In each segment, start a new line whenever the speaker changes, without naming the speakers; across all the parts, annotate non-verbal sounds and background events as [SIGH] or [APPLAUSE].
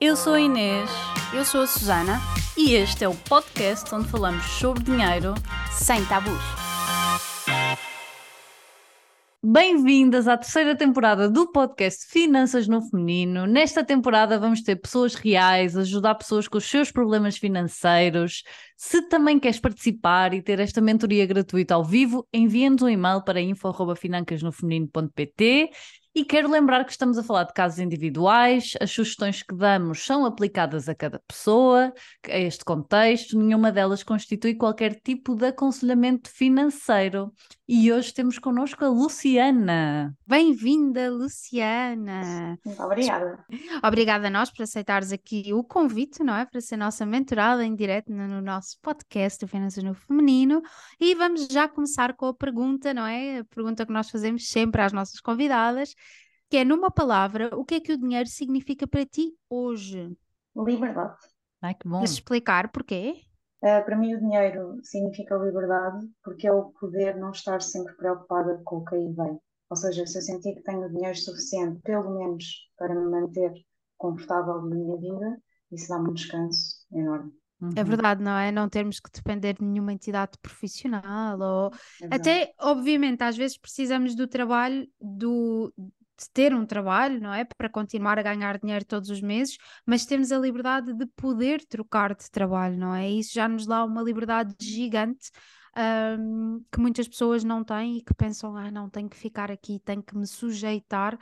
Eu sou a Inês
Eu sou a Susana,
e este é o podcast onde falamos sobre dinheiro.
sem tabus.
Bem-vindas à terceira temporada do podcast Finanças no Feminino. Nesta temporada vamos ter pessoas reais, ajudar pessoas com os seus problemas financeiros. Se também queres participar e ter esta mentoria gratuita ao vivo, envia-nos um e-mail para info.financasnofeminino.pt e quero lembrar que estamos a falar de casos individuais, as sugestões que damos são aplicadas a cada pessoa, a este contexto, nenhuma delas constitui qualquer tipo de aconselhamento financeiro. E hoje temos connosco a Luciana.
Bem-vinda, Luciana.
Muito obrigada.
Obrigada a nós por aceitares aqui o convite, não é? Para ser nossa mentorada em direto no, no nosso podcast do Finanças no Feminino. E vamos já começar com a pergunta, não é? A pergunta que nós fazemos sempre às nossas convidadas, que é numa palavra, o que é que o dinheiro significa para ti hoje?
Liberdade.
Ai, que bom.
Queres explicar porquê?
Eh, para mim, o dinheiro significa liberdade porque é o poder não estar sempre preocupada com o que aí vem. Ou seja, se eu sentir que tenho dinheiro suficiente, pelo menos para me manter confortável na minha vida, isso dá-me um descanso enorme.
É
Uhum.
verdade, não é? Não termos que depender de nenhuma entidade profissional ou
É.
Até, obviamente, às vezes precisamos do trabalho, do, de ter um trabalho, não é? Para continuar a ganhar dinheiro todos os meses, mas temos a liberdade de poder trocar de trabalho, não é? Isso já nos dá uma liberdade gigante, hum, que muitas pessoas não têm e que pensam, ah, não, tenho que ficar aqui, tenho que me sujeitar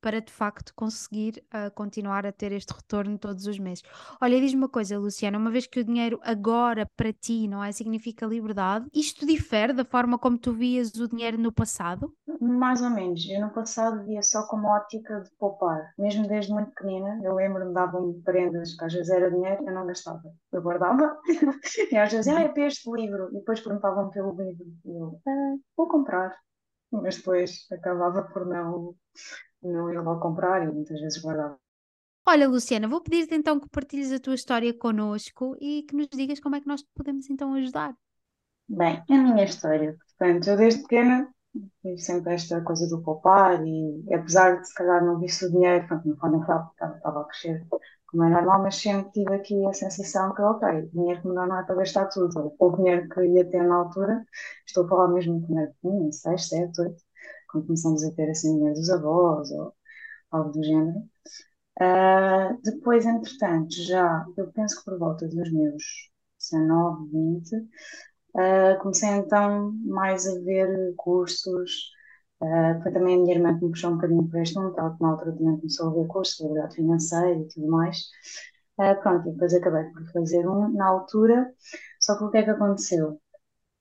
para de facto conseguir ah, continuar a ter este retorno todos os meses. Olha, diz-me uma coisa, Luciana, uma vez que o dinheiro agora para ti, não é, significa liberdade, isto difere da forma como tu vias o dinheiro no passado?
Mais ou menos. Eu no passado via só como ótica de poupar. Mesmo desde muito pequenina, eu lembro-me, davam-me prendas que às vezes era dinheiro, eu não gastava. Eu guardava. [LAUGHS] E às vezes, ah, é para este livro. E depois perguntavam-me pelo livro. E eu, ah, vou comprar. Mas depois acabava por não, não ir lá comprar e muitas vezes guardava.
Olha, Luciana, vou pedir-te então que partilhes a tua história connosco e que nos digas como é que nós te podemos então ajudar.
Bem, a minha história. Portanto, eu desde pequena tive sempre esta coisa do poupar e apesar de se calhar não visse o dinheiro, pronto, não foi estava, estava a crescer como é normal, mas sempre tive aqui a sensação que, ok, o dinheiro que me dá não é para gastar tudo. O dinheiro que ia ter na altura, estou a falar mesmo de dinheiro pequenino, 6, 7, 8, quando começamos a ter assim dos avós ou algo do género. Ah, depois, entretanto, já, eu penso que por volta dos meus 19, 20, Uh, comecei então mais a ver cursos. Uh, foi também a minha irmã que me puxou um bocadinho para este mundo, ela na altura também começou a ver cursos de liberdade financeira e tudo mais. Uh, pronto, e depois acabei por fazer um na altura. Só que o que é que aconteceu?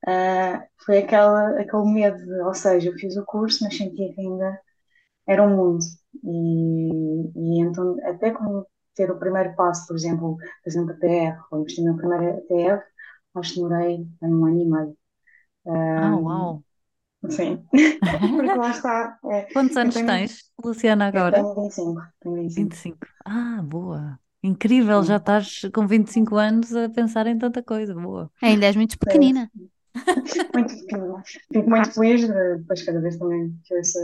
Uh, foi aquela, aquele medo, de, ou seja, eu fiz o curso, mas sentia que ainda era um mundo. E, e então, até como ter o primeiro passo, por exemplo, fazer um PPR ou investir no primeiro ETF, acho que demorei um ano e meio.
Ah,
Um,
uau.
sim, [LAUGHS] porque lá está. É,
Quantos anos
tenho,
tens, Luciana, agora?
tenho 25, tenho 25.
25. Ah, boa. Incrível, já
Sim,
estás com 25 anos a pensar em tanta coisa. Boa.
Ainda és muito pequenina.
Muito. Fico muito feliz, de- depois cada vez também que ouço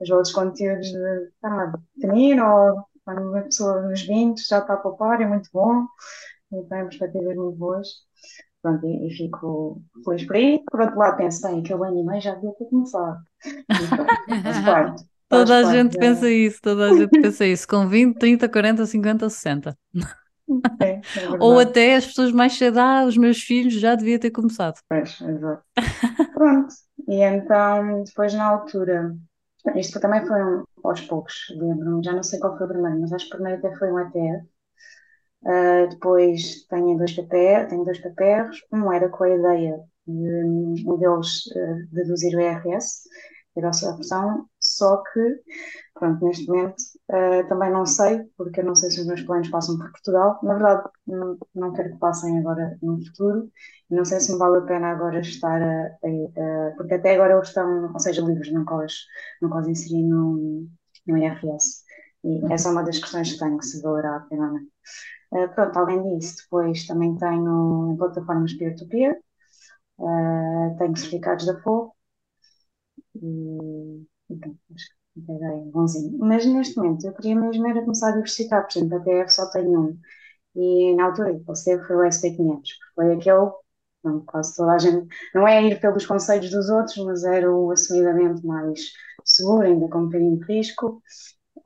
os outros conteúdos de ah, pequenino ou quando uma pessoa nos 20 já está a poupar, é muito bom, e tem perspectivas muito boas. Pronto, e, e fico feliz por aí. Por outro lado, penso, bem, aquele ano e meio já devia ter começado. Parte, faz
Toda a
parte
gente pensa isso, toda a gente pensa isso, com 20, 30, 40, 50, 60.
É, é [LAUGHS]
Ou até as pessoas mais cedo, ah, os meus filhos já devia ter começado.
Pois, exato. [LAUGHS] Pronto, e então, depois na altura, isto também foi um, aos poucos, lembro-me, já não sei qual foi o primeiro, mas acho que o primeiro até foi um ETF. Uh, depois tenho dois PPR, tenho dois PPRs. Um era com a ideia de um deles uh, deduzir o IRS, era a sua opção, só que, pronto, neste momento uh, também não sei, porque eu não sei se os meus planos passam por Portugal. Na verdade, não, não quero que passem agora no futuro. Não sei se me vale a pena agora estar a, a- a- porque até agora eles estão, ou seja, livres, nunca os, nunca os inseri no, no IRS. E essa é uma das questões que tenho, se valerá a pena ou não. Uh, pronto, além disso, depois também tenho plataformas peer-to-peer, uh, tenho certificados da FOB e, e pronto, acho que ideia, bonzinho. Mas neste momento eu queria mesmo era começar a diversificar, por exemplo, a TF só tenho um. E na altura que você foi o SP500, porque foi aquele, não, quase toda a gente, não é ir pelos conselhos dos outros, mas era o assumidamente mais seguro, ainda com um bocadinho de risco,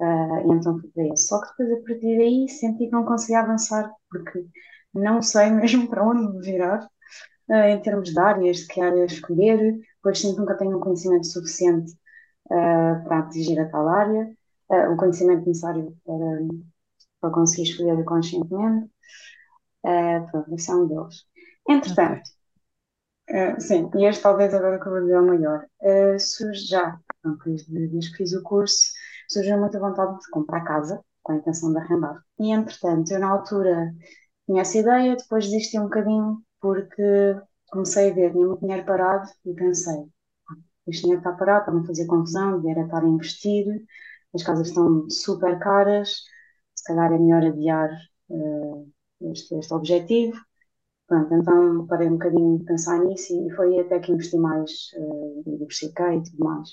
uh, e então fui para isso. Só que depois a partir daí senti que não conseguia avançar, porque não sei [LAUGHS] mesmo para onde me virar, uh, em termos de áreas, de que área escolher, pois que nunca tenho um conhecimento suficiente uh, para atingir a tal área, uh, o conhecimento necessário para, para conseguir escolher conscientemente. Uh, pronto, é um deles. Entretanto, uh, sim, e este talvez agora que eu vou dizer o maior, uh, surge já, desde, desde que fiz o curso, surgiu muita vontade de comprar casa, com a intenção de arrendar. E entretanto, eu na altura tinha essa ideia, depois desisti um bocadinho porque comecei a ver, tinha muito dinheiro parado e pensei, este dinheiro está parado, está-me a fazer confusão, era estar a investir, as casas estão super caras, se calhar é melhor adiar uh, este, este objetivo. Pronto, então parei um bocadinho de pensar nisso e foi até que investi mais, uh, diversifiquei e tudo mais.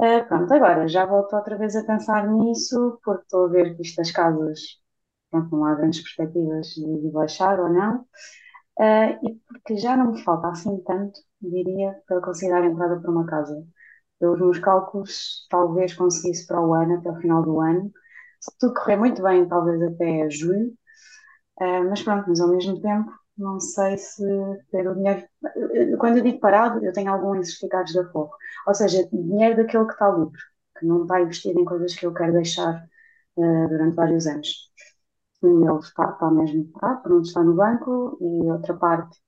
Uh, pronto, agora já volto outra vez a pensar nisso, porque estou a ver que isto das casas, pronto, não há grandes perspectivas de, de baixar ou não, uh, e porque já não me falta assim tanto diria, para considerar a entrada para uma casa. Pelos meus cálculos, talvez conseguisse para o ano, até o final do ano. Se tudo correr muito bem, talvez até julho. Uh, mas pronto, mas ao mesmo tempo, não sei se ter o dinheiro. Quando eu digo parado, eu tenho alguns certificados da Forro. Ou seja, dinheiro daquele que está livre, que não está investido em coisas que eu quero deixar uh, durante vários anos. Um ele está, está mesmo parado, pronto, está no banco, e outra parte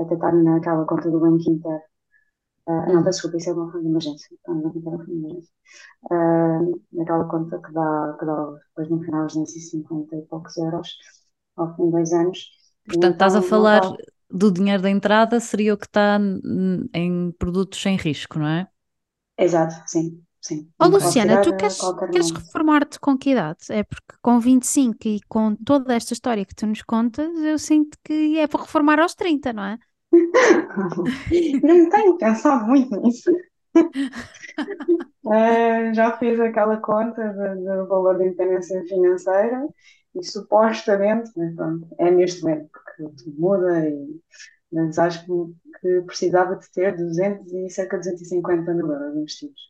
até estar naquela conta do Banco Inter. Uh, não, desculpa, isso é uma fundo de emergência. Banco Inter, é fundo de emergência. Uh, naquela conta que dá, que dá depois no final 250 e poucos euros ao fim de dois anos.
Portanto, então, estás a falar do dinheiro da entrada, seria o que está em produtos sem risco, não é?
Exato, sim. Sim,
oh, Luciana, tu queres, queres reformar-te com que idade? É porque com 25 e com toda esta história que tu nos contas, eu sinto que é para reformar aos 30, não é? [LAUGHS]
Não tenho pensado muito nisso. uh, [LAUGHS] já fiz aquela conta do valor de independência financeira e supostamente, mas pronto, é neste momento, porque tudo muda, e, mas acho que, que precisava de ter 200 e cerca de 250 mil euros investidos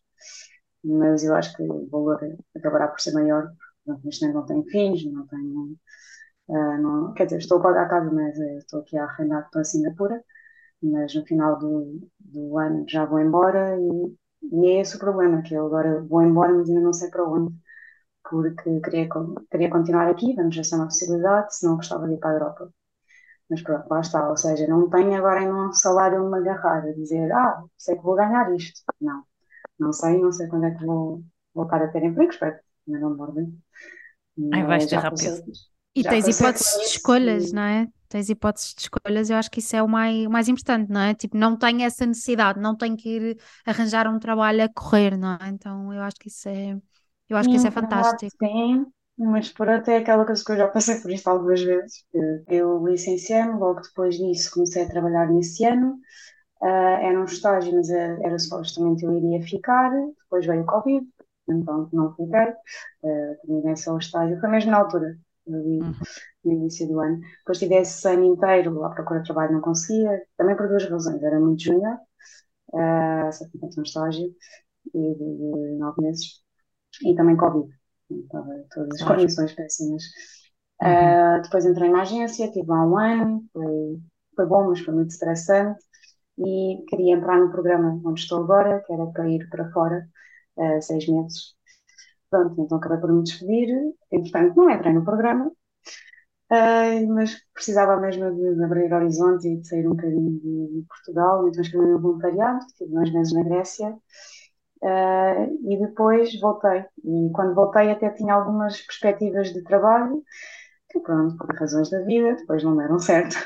mas eu acho que o valor acabará por ser maior, porque neste momento não tenho fins, não tenho. Uh, não, quer dizer, estou a pagar a casa, mas estou aqui a arrendar para a Singapura, mas no final do, do ano já vou embora e, e é esse o problema, que eu agora vou embora, mas ainda não sei para onde, porque queria, queria continuar aqui, vamos ver se é uma possibilidade, se não gostava de ir para a Europa. Mas pronto, lá está, ou seja, não tenho agora em um salário uma agarrar, a dizer, ah, sei que vou ganhar isto. Não, não sei, não sei quando é que vou voltar a ter emprego, espero que não mordem.
Ai, vais ter rápido.
E tens hipóteses de escolhas, não é? Tens hipóteses de escolhas, eu acho que isso é o mais, o mais importante, não é? Tipo, não tenho essa necessidade, não tenho que ir arranjar um trabalho a correr, não é? Então eu acho que isso é, eu acho que isso é fantástico.
Sim, mas por até aquela coisa que eu já passei por isto algumas vezes. Eu licenciei-me, logo depois disso comecei a trabalhar nesse ano. Uh, era um estágio, mas era supostamente eu iria ficar, depois veio o Covid, então não fiquei, uh, terminei só o estágio, foi mesmo na altura, uhum. no início do ano. Depois tive esse ano inteiro à procura de trabalho, não conseguia, também por duas razões, era muito júnior, uh, só tinha um estágio de, de nove meses, e também Covid, estava todas as condições péssimas. Uhum. Uh, depois entrei na agência, tive lá um ano, foi, foi bom, mas foi muito estressante e queria entrar no programa onde estou agora, que era para ir para fora uh, seis meses. Pronto, então acabei por me despedir. Entretanto, não entrei no programa, uh, mas precisava mesmo de, de abrir horizontes e de sair um bocadinho de, de Portugal. Então escrevi no voluntariado, estive dois meses na Grécia. Uh, e depois voltei. E quando voltei até tinha algumas perspectivas de trabalho, que pronto, por razões da vida, depois não deram certo.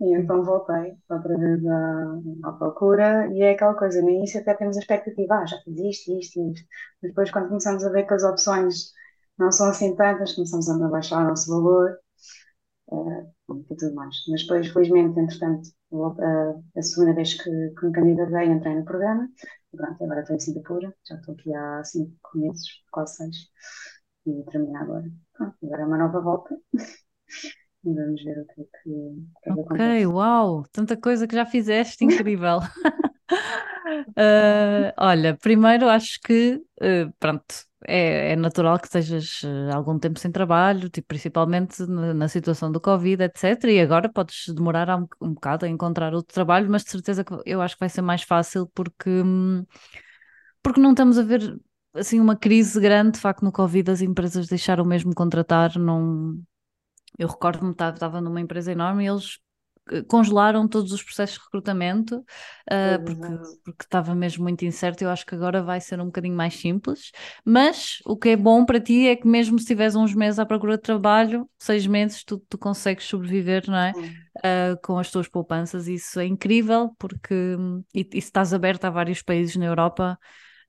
E então voltei outra vez à, à procura e é aquela coisa, no início até temos a expectativa, ah, já fiz isto, isto e isto. Mas depois quando começamos a ver que as opções não são assim tantas, começamos a baixar o nosso valor uh, e tudo mais. Mas depois, felizmente, entretanto, a, a segunda vez que, que me candidatei, entrei no programa pronto, agora estou em Singapura, já estou aqui há cinco meses, quase seis, e terminei agora. Pronto, agora é uma nova volta. [LAUGHS] Vamos ver o que é que,
Ok,
acontece.
uau, tanta coisa que já fizeste, [LAUGHS] incrível. Ah, [LAUGHS] olha, primeiro acho que, eh, pronto, é, é natural que estejas eh, algum tempo sem trabalho, tipo, principalmente na, na situação do Covid, etc. E agora podes demorar um, um bocado a encontrar outro trabalho, mas de certeza que eu acho que vai ser mais fácil porque, hum, porque não estamos a ver assim uma crise grande, de facto, no Covid as empresas deixaram mesmo contratar, não... Eu recordo-me, estava estava numa empresa enorme e eles eh, congelaram todos os processos de recrutamento uh, porque, porque estava mesmo muito incerto. Eu acho que agora vai ser um bocadinho mais simples, mas o que é bom para ti é que, mesmo se tiveres uns meses à procura de trabalho, seis meses, tu, tu consegues sobreviver, não é? Uh, com as tuas poupanças. Isso é incrível, porque hum, e, e se estás aberto a vários países na Europa.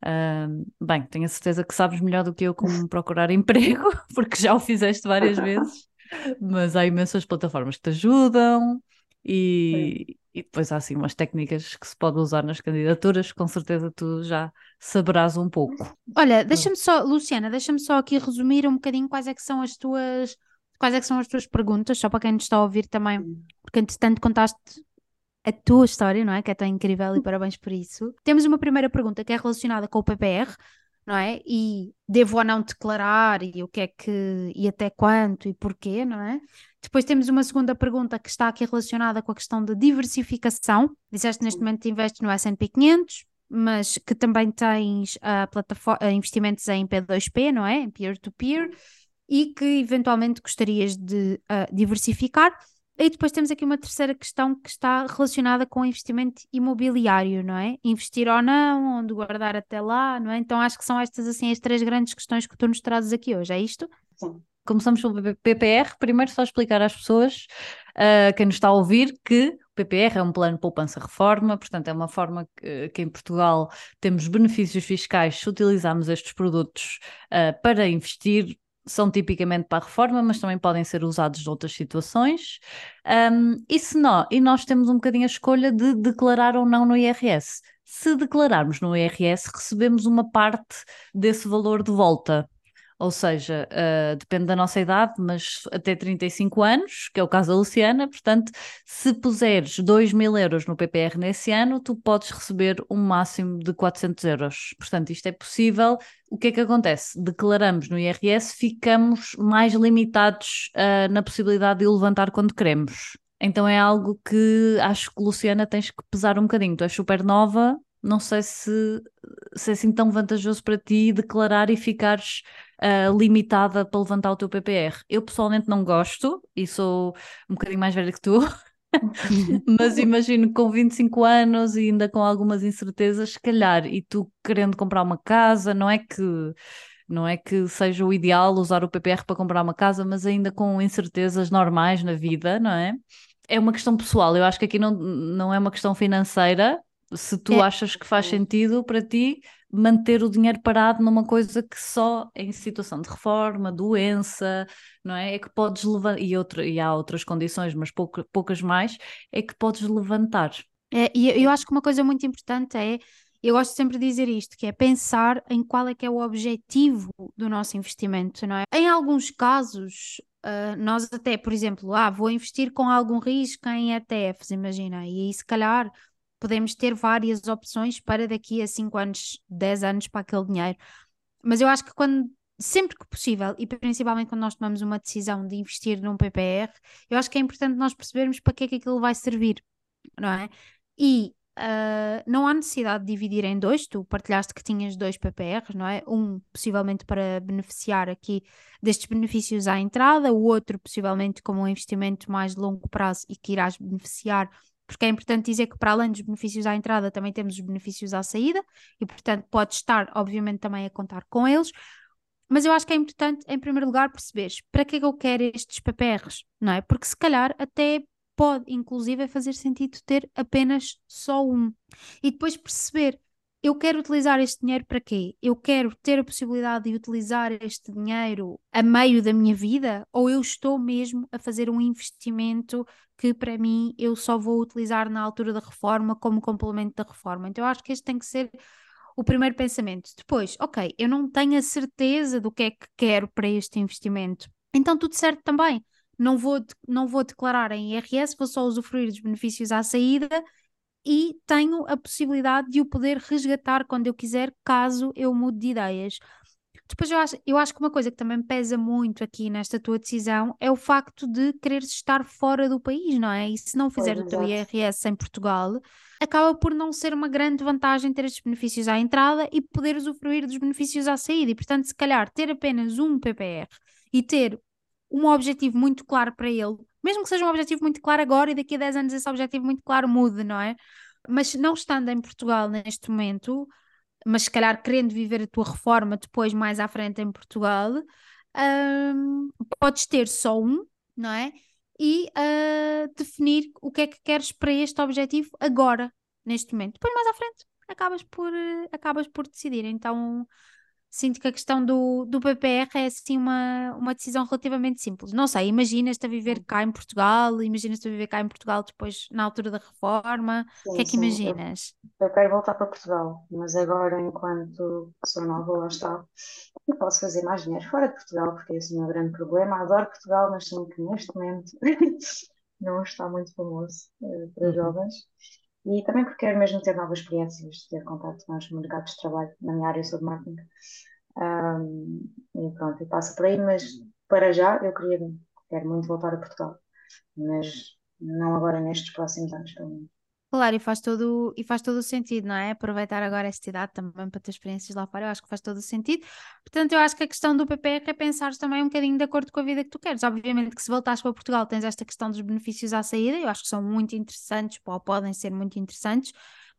uh, bem, tenho a certeza que sabes melhor do que eu como [LAUGHS] procurar emprego, [LAUGHS] porque já o fizeste várias vezes mas há imensas plataformas que te ajudam e, e depois há assim umas técnicas que se pode usar nas candidaturas, com certeza tu já saberás um pouco.
Olha, deixa-me só, Luciana, deixa-me só aqui resumir um bocadinho quais é que são as tuas, quais é que são as tuas perguntas, só para quem nos está a ouvir também, porque entretanto contaste a tua história, não é? Que é tão incrível e parabéns por isso. Temos uma primeira pergunta que é relacionada com o PPR, não é? E devo ou não declarar e o que é que e até quanto e porquê, não é? Depois temos uma segunda pergunta que está aqui relacionada com a questão de diversificação. Disseste neste momento investes no S&P 500, mas que também tens a plataforma, investimentos em P2P, não é? Em peer-to-peer, e que eventualmente gostarias de ah, diversificar. E depois temos aqui uma terceira questão que está relacionada com o investimento imobiliário, não é? Investir ou não, onde guardar até lá, não é? Então acho que são estas assim as três grandes questões que tu nos trazes aqui hoje, é isto?
Sim.
Começamos pelo PPR. Primeiro, só explicar às pessoas, uh, quem nos está a ouvir, que o PPR é um plano de poupança-reforma, portanto, é uma forma que, que, em Portugal temos benefícios fiscais se utilizarmos estes produtos uh, para investir. São tipicamente para a reforma, mas também podem ser usados noutras situações. Um, e se não, e nós temos um bocadinho a escolha de declarar ou não no IRS. Se declararmos no IRS, recebemos uma parte desse valor de volta. Ou seja, uh, depende da nossa idade, mas até 35 anos, que é o caso da Luciana, portanto, se puseres 2 mil euros no PPR nesse ano, tu podes receber um máximo de 400 euros. Portanto, isto é possível. O que é que acontece? Declaramos no IRS, ficamos mais limitados uh, na possibilidade de levantar quando queremos. Então é algo que acho que, Luciana, tens que pesar um bocadinho. Tu és super nova, não sei se, se é assim tão vantajoso para ti declarar e ficares uh, limitada para levantar o teu PPR. Eu pessoalmente não gosto e sou um bocadinho mais velha que tu, [LAUGHS] mas [LAUGHS] imagino com 25 anos e ainda com algumas incertezas, se calhar, e tu querendo comprar uma casa, não é que não é que seja o ideal usar o PPR para comprar uma casa, mas ainda com incertezas normais na vida, não é? É uma questão pessoal, eu acho que aqui não, não é uma questão financeira, se tu
É.
achas que faz sentido para ti manter o dinheiro parado numa coisa que só em situação de reforma, doença, não é? É que podes levantar, e, outra, e há outras condições, mas pouca, poucas mais, é que podes levantar.
É, e eu- acho que uma coisa muito importante é, eu gosto sempre de dizer isto, que é pensar em qual é que é o objetivo do nosso investimento, não é? Em alguns casos, ah, nós até, por exemplo, ah, vou investir com algum risco em ETFs, imagina, e aí se calhar podemos ter várias opções para daqui a 5 anos, 10 anos para aquele dinheiro. Mas eu acho que quando, sempre que possível, e principalmente quando nós tomamos uma decisão de investir num PPR, eu acho que é importante nós percebermos para que é que aquilo vai servir, não é? E ah, não há necessidade de dividir em dois, tu partilhaste que tinhas dois PPRs, não é? Um possivelmente para beneficiar aqui destes benefícios à entrada, o outro possivelmente como um investimento mais longo prazo e que irás beneficiar porque é importante dizer que para além dos benefícios à entrada também temos os benefícios à saída e portanto pode estar obviamente também a contar com eles mas eu acho que é importante em primeiro lugar perceberes para que é que eu quero estes PPRs, não é? Porque se calhar até pode inclusive fazer sentido ter apenas só um e depois perceber eu quero utilizar este dinheiro para quê? Eu quero ter a possibilidade de utilizar este dinheiro a meio da minha vida ou eu estou mesmo a fazer um investimento que para mim eu só vou utilizar na altura da reforma como complemento da reforma. Então eu acho que este tem que ser o primeiro pensamento. Depois, ok, eu não tenho a certeza do que é que quero para este investimento. Então, tudo certo também. Não vou, não vou declarar em IRS, vou só usufruir dos benefícios à saída e tenho a possibilidade de o poder resgatar quando eu quiser, caso eu mude de ideias. Depois eu acho, eu acho que uma coisa que também pesa muito aqui nesta tua decisão é o facto de quereres estar fora do país, não é? E se não fizer pois, o teu IRS em Portugal, acaba por não ser uma grande vantagem ter estes benefícios à entrada e poder usufruir dos benefícios à saída. E, portanto, se calhar ter apenas um PPR e ter um objetivo muito claro para ele, mesmo que seja um objetivo muito claro agora e daqui a 10 anos esse objetivo muito claro mude, não é? Mas não estando em Portugal neste momento, mas se calhar querendo viver a tua reforma depois mais à frente em Portugal, um, podes ter só um, não é? E uh, definir o que é que queres para este objetivo agora, neste momento. Depois mais à frente acabas por, acabas por decidir. Então sinto que a questão do, do PPR é assim uma, uma decisão relativamente simples. Não sei, imaginas-te a viver cá em Portugal, imaginas-te a viver cá em Portugal depois na altura da reforma, o que é que sim, imaginas?
Eu, eu, quero voltar para Portugal, mas agora enquanto sou nova lá está, eu posso fazer mais dinheiro fora de Portugal, porque esse é o meu grande problema. Adoro Portugal, mas sinto que neste momento [LAUGHS] não está muito famoso uh, para uhum. jovens. E também porque quero mesmo ter novas experiências, ter contato com os mercados de trabalho na minha área sobre marketing. Um, e pronto, e passa por aí, mas para já eu queria, quero muito voltar a Portugal, mas não agora nestes próximos anos, pelo menos.
Claro, e faz todo, e faz todo o sentido, não é? Aproveitar agora esta idade também para ter experiências lá fora, eu acho que faz todo o sentido. Portanto, eu acho que a questão do PPR é pensar também um bocadinho de acordo com a vida que tu queres. Obviamente que se voltares para Portugal tens esta questão dos benefícios à saída, eu acho que são muito interessantes, ou podem ser muito interessantes,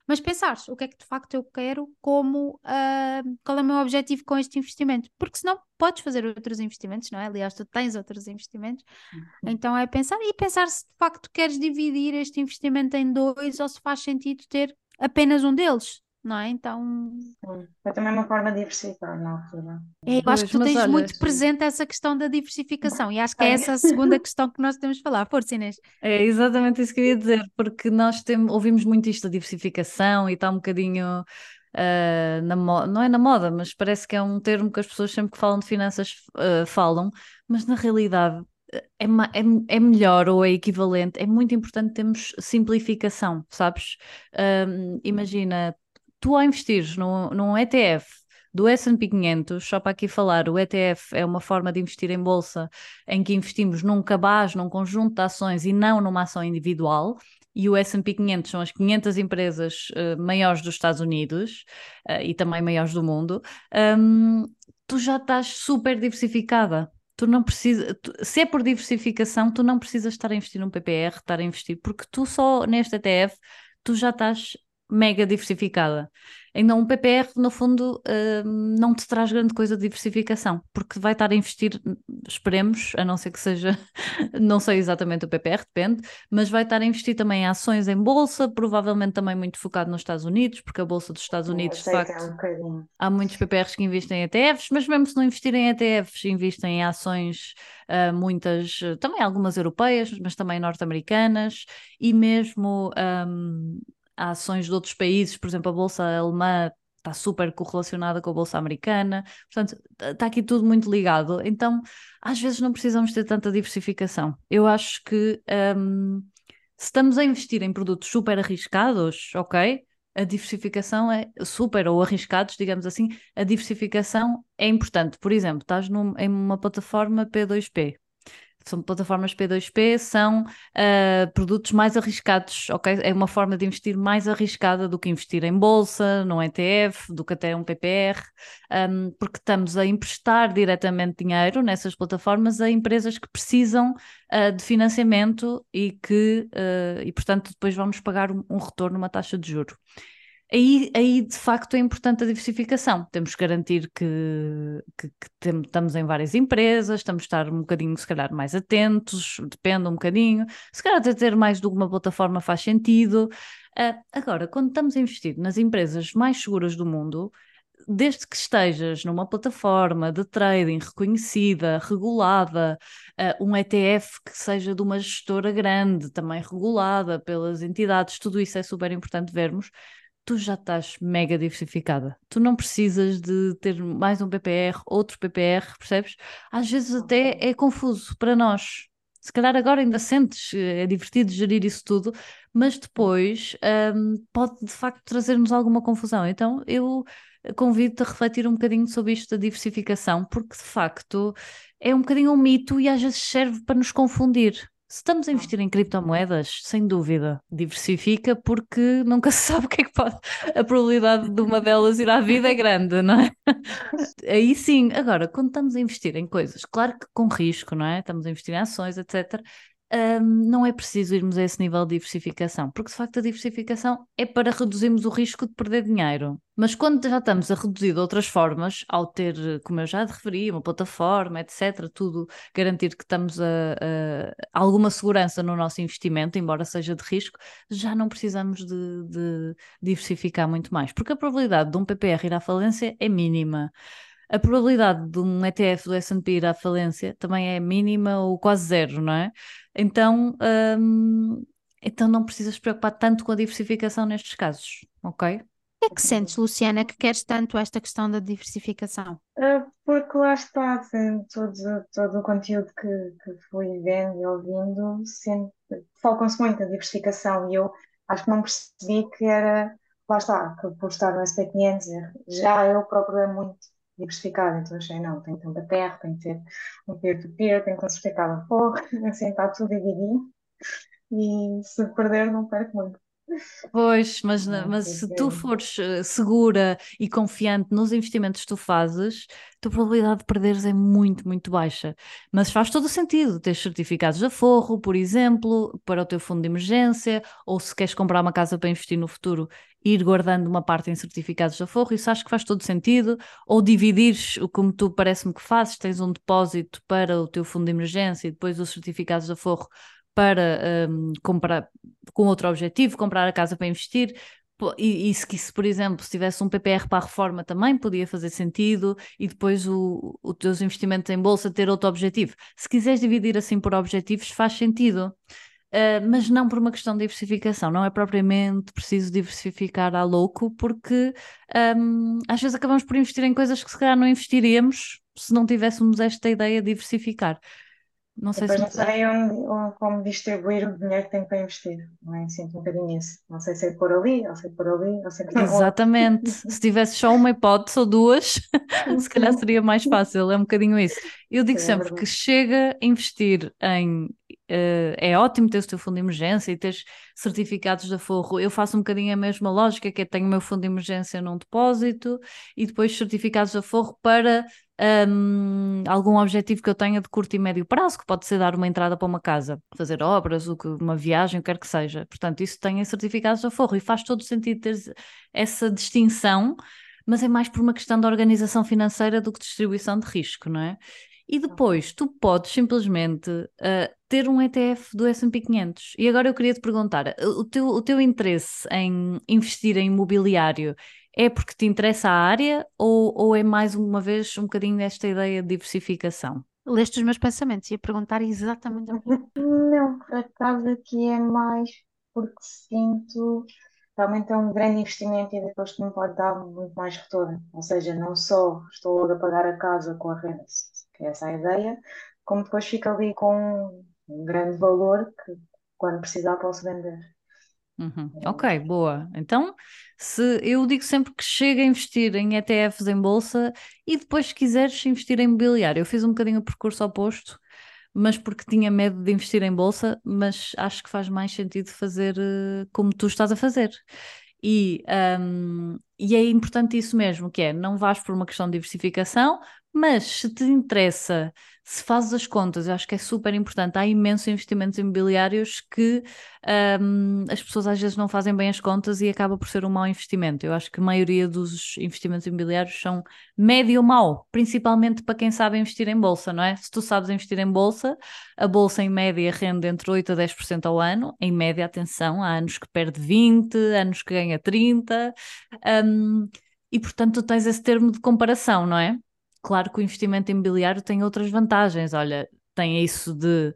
mas pensares o que é que de facto eu quero, como uh, qual é o meu objetivo com este investimento, porque senão podes fazer outros investimentos, não é? Aliás, tu tens outros investimentos, uhum. então é pensar e pensar se de facto queres dividir este investimento em dois ou se faz sentido ter apenas um deles não é? Então.
É também uma forma de diversificar na altura.
É, eu acho que tu tens olha, muito sim. presente essa questão da diversificação e acho que é essa a segunda questão que nós temos de falar. Força, Inês.
É exatamente isso que eu ia dizer, porque nós temos, ouvimos muito isto da diversificação e está um bocadinho. Uh, na não é na moda, mas parece que é um termo que as pessoas sempre que falam de finanças uh, falam, mas na realidade é, é, é, melhor ou é equivalente, é muito importante termos simplificação, sabes? Uh, imagina, tu ao investires num, num ETF do S&P 500, só para aqui falar, o ETF é uma forma de investir em bolsa em que investimos num cabaz, num conjunto de ações e não numa ação individual, e o S&P 500 são as 500 empresas uh, maiores dos Estados Unidos uh, e também maiores do mundo, um, tu já estás super diversificada. Tu não precisas, se é por diversificação, tu não precisas estar a investir num PPR, estar a investir, porque tu só neste ETF, tu já estás mega diversificada. Então, um PPR, no fundo, uh, não te traz grande coisa de diversificação, porque vai estar a investir, esperemos, a não ser que seja, [LAUGHS] não sei exatamente o PPR, depende, mas vai estar a investir também em ações em bolsa, provavelmente também muito focado nos Estados Unidos, porque a bolsa dos Estados Unidos, de facto, é um há muitos PPRs que investem em ETFs, mas mesmo se não investirem em ETFs, investem em ações, uh, muitas, também algumas europeias, mas também norte-americanas, e mesmo. Um, há ações de outros países, por exemplo, a Bolsa Alemã está super correlacionada com a Bolsa Americana, portanto, está aqui tudo muito ligado. Então, às vezes não precisamos ter tanta diversificação. Eu acho que um, se estamos a investir em produtos super arriscados, ok, a diversificação é super, ou arriscados, digamos assim, a diversificação é importante. Por exemplo, estás num, em uma plataforma P2P, são plataformas P2P, são uh, produtos mais arriscados, ok? É uma forma de investir mais arriscada do que investir em bolsa, num ETF, do que até um PPR, um, porque estamos a emprestar diretamente dinheiro nessas plataformas a empresas que precisam uh, de financiamento e que, uh, e portanto, depois vamos pagar um, um retorno, uma taxa de juro aí, aí de facto é importante a diversificação. Temos que garantir que, que, que estamos em várias empresas, estamos a estar um bocadinho, se calhar, mais atentos, depende um bocadinho. Se calhar até ter mais de uma plataforma faz sentido. Uh, agora, quando estamos a investir nas empresas mais seguras do mundo, desde que estejas numa plataforma de trading reconhecida, regulada, uh, um ETF que seja de uma gestora grande, também regulada pelas entidades, tudo isso é super importante vermos, tu já estás mega diversificada. Tu não precisas de ter mais um PPR, outro PPR, percebes? Às vezes até é confuso para nós. Se calhar agora ainda sentes, é divertido gerir isso tudo, mas depois um, pode de facto trazer-nos alguma confusão. Então eu convido-te a refletir um bocadinho sobre isto da diversificação, porque de facto é um bocadinho um mito e às vezes serve para nos confundir. Se estamos a investir em criptomoedas, sem dúvida, diversifica porque nunca [LAUGHS] se sabe o que é que pode. A probabilidade de uma delas ir à vida é grande, não é? [LAUGHS] Aí sim, agora, quando estamos a investir em coisas, claro que com risco, não é? Estamos a investir em ações, etc um, não é preciso irmos a esse nível de diversificação, porque de facto a diversificação é para reduzirmos o risco de perder dinheiro. Mas quando já estamos a reduzir de outras formas, ao ter, como eu já referi, uma plataforma, etc., tudo garantir que estamos a, a, alguma segurança no nosso investimento, embora seja de risco, já não precisamos de, de diversificar muito mais, porque a probabilidade de um PPR ir à falência é mínima a probabilidade de um ETF do S&P ir à falência também é mínima ou quase zero, não é? Então, hum, então não precisas preocupar tanto com a diversificação nestes casos, ok?
O que é que sentes, Luciana, que queres tanto esta questão da diversificação?
Uh, porque lá está, assim, todo, todo o conteúdo que, que fui vendo e ouvindo, focam-se muito na diversificação e eu acho que não percebi que era, lá está, que por estar no SP500, já eu próprio é muito diversificado, então achei, não, tem que ter um BPR, tem que ter um peer-to-peer, tem que classificar a porra, [LAUGHS] assim está tudo dividido e se perder não perco muito.
Pois, mas, mas se tu fores eh, segura e confiante nos investimentos que tu fazes, a tua probabilidade de perderes é muito, muito baixa. Mas faz todo o sentido ter certificados de aforro, por exemplo, para o teu fundo de emergência, ou se queres comprar uma casa para investir no futuro, ir guardando uma parte em certificados de aforro, isso acho que faz todo sentido. Ou dividires, como tu parece-me que fazes, tens um depósito para o teu fundo de emergência e depois os certificados de aforro para um, comprar com outro objetivo, comprar a casa para investir. E, e se, se, por exemplo, se tivesse um PPR para a reforma também podia fazer sentido e depois o, os teus investimentos em bolsa ter outro objetivo. Se quiseres dividir assim por objetivos, faz sentido. Uh, mas não por uma questão de diversificação, não é propriamente preciso diversificar a louco, porque um, às vezes acabamos por investir em coisas que se calhar não investiríamos se não tivéssemos esta ideia de diversificar.
Não sei Depois se não sei onde, onde, como distribuir o dinheiro que tenho para investir, não é? Sinto um bocadinho isso. Não sei se é por ali, ou se é por ali, ou se é por
Exatamente. se tivesse só uma hipótese ou duas, [LAUGHS] se calhar seria mais fácil, é um bocadinho isso. Eu digo é sempre verdade. que chega a investir em. Uh, é ótimo ter o teu fundo de emergência e ter certificados de aforro. Eu faço um bocadinho a mesma lógica, que é tenho o meu fundo de emergência num depósito e depois certificados de aforro para um, algum objetivo que eu tenha de curto e médio prazo, que pode ser dar uma entrada para uma casa, fazer obras, uma viagem, o que quer que seja. Portanto, isso tem certificados de aforro e faz todo sentido ter essa distinção, mas é mais por uma questão de organização financeira do que distribuição de risco, não é? E depois tu podes simplesmente uh, ter um ETF do S&P 500. E agora eu queria te perguntar, o teu, o teu interesse em investir em imobiliário é porque te interessa a área ou, ou é mais uma vez um bocadinho desta ideia de diversificação?
Leste os meus pensamentos, ia perguntar exatamente o [LAUGHS]
Não, por acaso aqui é mais porque sinto realmente é um grande investimento e depois que me pode dar muito mais retorno. Ou seja, não só estou a pagar a casa com a renda, que é essa a ideia, como depois fico ali com um grande valor que quando precisar posso vender.
Uhum. Ok, boa. Então, se eu digo sempre que chega a investir em ETFs em bolsa e depois, se quiseres investir em imobiliário, eu fiz um bocadinho o percurso oposto, mas porque tinha medo de investir em bolsa, mas acho que faz mais sentido fazer uh, como tu estás a fazer. E, um, e é importante isso mesmo, que é não vais por uma questão de diversificação, mas se te interessa, se fazes as contas, eu acho que é super importante. Há imensos investimentos imobiliários que um, as pessoas às vezes não fazem bem as contas e acaba por ser um mau investimento. Eu acho que a maioria dos investimentos imobiliários são médio mau, principalmente para quem sabe investir em bolsa, não é? Se tu sabes investir em bolsa, a bolsa em média rende entre 8% a 10% ao ano. Em média, atenção, há anos que perde 20, anos que ganha 30. Um, e portanto, tu tens esse termo de comparação, não é? Claro que o investimento imobiliário tem outras vantagens. Olha, tem isso de